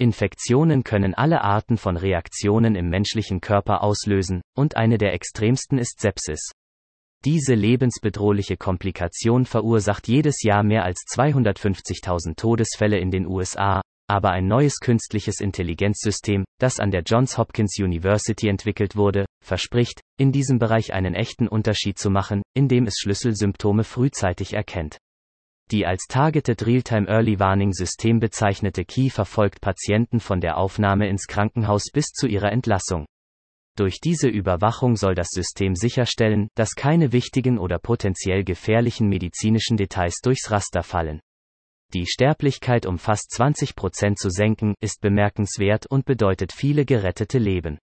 Infektionen können alle Arten von Reaktionen im menschlichen Körper auslösen, und eine der extremsten ist Sepsis. Diese lebensbedrohliche Komplikation verursacht jedes Jahr mehr als 250.000 Todesfälle in den USA, aber ein neues künstliches Intelligenzsystem, das an der Johns Hopkins University entwickelt wurde, verspricht, in diesem Bereich einen echten Unterschied zu machen, indem es Schlüsselsymptome frühzeitig erkennt. Die als Targeted Realtime Early Warning System bezeichnete Key verfolgt Patienten von der Aufnahme ins Krankenhaus bis zu ihrer Entlassung. Durch diese Überwachung soll das System sicherstellen, dass keine wichtigen oder potenziell gefährlichen medizinischen Details durchs Raster fallen. Die Sterblichkeit um fast 20 Prozent zu senken, ist bemerkenswert und bedeutet viele gerettete Leben.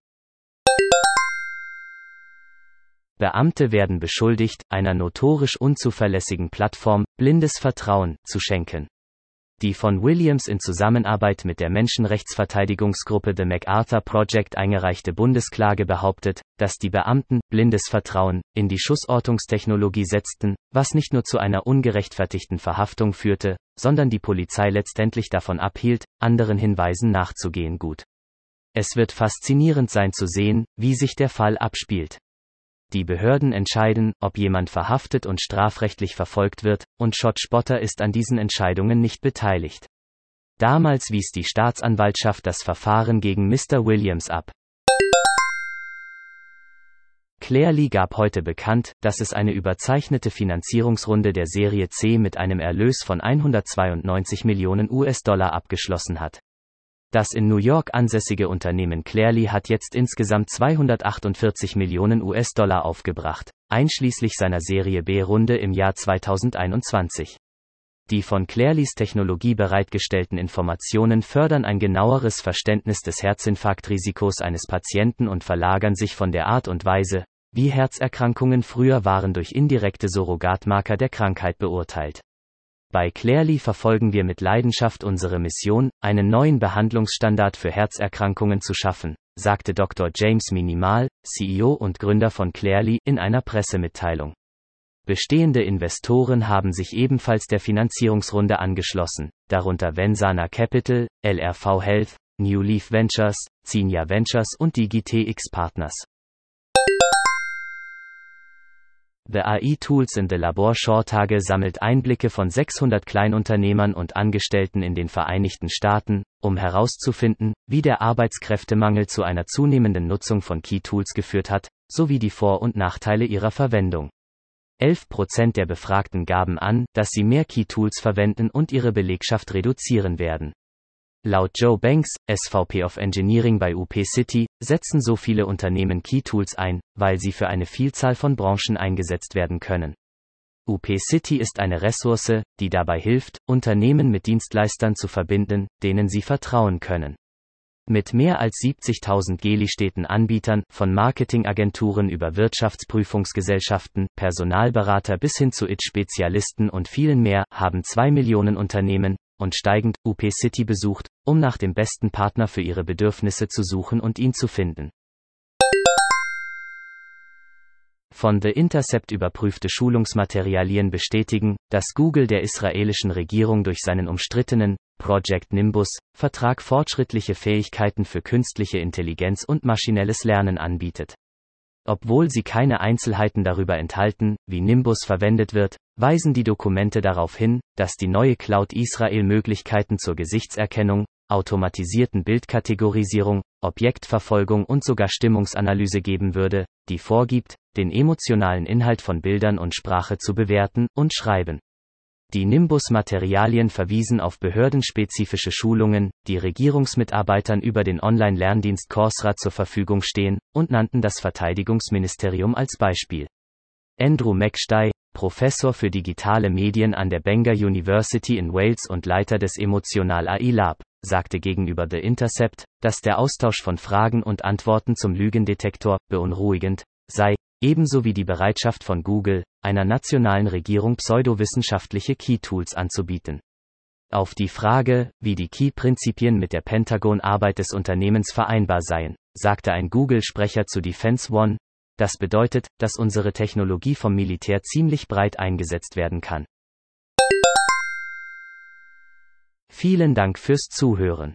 Beamte werden beschuldigt, einer notorisch unzuverlässigen Plattform blindes Vertrauen zu schenken. Die von Williams in Zusammenarbeit mit der Menschenrechtsverteidigungsgruppe The MacArthur Project eingereichte Bundesklage behauptet, dass die Beamten blindes Vertrauen in die Schussortungstechnologie setzten, was nicht nur zu einer ungerechtfertigten Verhaftung führte, sondern die Polizei letztendlich davon abhielt, anderen Hinweisen nachzugehen gut. Es wird faszinierend sein zu sehen, wie sich der Fall abspielt. Die Behörden entscheiden, ob jemand verhaftet und strafrechtlich verfolgt wird, und Schott Spotter ist an diesen Entscheidungen nicht beteiligt. Damals wies die Staatsanwaltschaft das Verfahren gegen Mr. Williams ab. Clearly gab heute bekannt, dass es eine überzeichnete Finanzierungsrunde der Serie C mit einem Erlös von 192 Millionen US-Dollar abgeschlossen hat. Das in New York ansässige Unternehmen Clearly hat jetzt insgesamt 248 Millionen US-Dollar aufgebracht, einschließlich seiner Serie B-Runde im Jahr 2021. Die von Clearlys Technologie bereitgestellten Informationen fördern ein genaueres Verständnis des Herzinfarktrisikos eines Patienten und verlagern sich von der Art und Weise, wie Herzerkrankungen früher waren durch indirekte Surrogatmarker der Krankheit beurteilt. Bei Clearly verfolgen wir mit Leidenschaft unsere Mission, einen neuen Behandlungsstandard für Herzerkrankungen zu schaffen, sagte Dr. James Minimal, CEO und Gründer von Clearly, in einer Pressemitteilung. Bestehende Investoren haben sich ebenfalls der Finanzierungsrunde angeschlossen, darunter Vensana Capital, LRV Health, New Leaf Ventures, Zinia Ventures und DigiTX Partners. The AI Tools in the Labor Shortage sammelt Einblicke von 600 Kleinunternehmern und Angestellten in den Vereinigten Staaten, um herauszufinden, wie der Arbeitskräftemangel zu einer zunehmenden Nutzung von Key Tools geführt hat, sowie die Vor- und Nachteile ihrer Verwendung. 11 Prozent der Befragten gaben an, dass sie mehr Key Tools verwenden und ihre Belegschaft reduzieren werden. Laut Joe Banks, SVP of Engineering bei UP City, setzen so viele Unternehmen Key Tools ein, weil sie für eine Vielzahl von Branchen eingesetzt werden können. UP City ist eine Ressource, die dabei hilft, Unternehmen mit Dienstleistern zu verbinden, denen sie vertrauen können. Mit mehr als 70.000 Geli-Städten Anbietern, von Marketingagenturen über Wirtschaftsprüfungsgesellschaften, Personalberater bis hin zu IT-Spezialisten und vielen mehr, haben zwei Millionen Unternehmen, und steigend UP City besucht, um nach dem besten Partner für ihre Bedürfnisse zu suchen und ihn zu finden. Von The Intercept überprüfte Schulungsmaterialien bestätigen, dass Google der israelischen Regierung durch seinen umstrittenen Project Nimbus Vertrag fortschrittliche Fähigkeiten für künstliche Intelligenz und maschinelles Lernen anbietet. Obwohl sie keine Einzelheiten darüber enthalten, wie Nimbus verwendet wird, weisen die Dokumente darauf hin, dass die neue Cloud Israel Möglichkeiten zur Gesichtserkennung, automatisierten Bildkategorisierung, Objektverfolgung und sogar Stimmungsanalyse geben würde, die vorgibt, den emotionalen Inhalt von Bildern und Sprache zu bewerten und schreiben. Die Nimbus-Materialien verwiesen auf behördenspezifische Schulungen, die Regierungsmitarbeitern über den Online-Lerndienst Coursera zur Verfügung stehen, und nannten das Verteidigungsministerium als Beispiel. Andrew McStey, Professor für digitale Medien an der Bangor University in Wales und Leiter des Emotional AI Lab, sagte gegenüber The Intercept, dass der Austausch von Fragen und Antworten zum Lügendetektor beunruhigend sei, ebenso wie die Bereitschaft von Google, einer nationalen Regierung pseudowissenschaftliche Key-Tools anzubieten. Auf die Frage, wie die Key-Prinzipien mit der Pentagon-Arbeit des Unternehmens vereinbar seien, sagte ein Google-Sprecher zu Defense One, das bedeutet, dass unsere Technologie vom Militär ziemlich breit eingesetzt werden kann. Vielen Dank fürs Zuhören.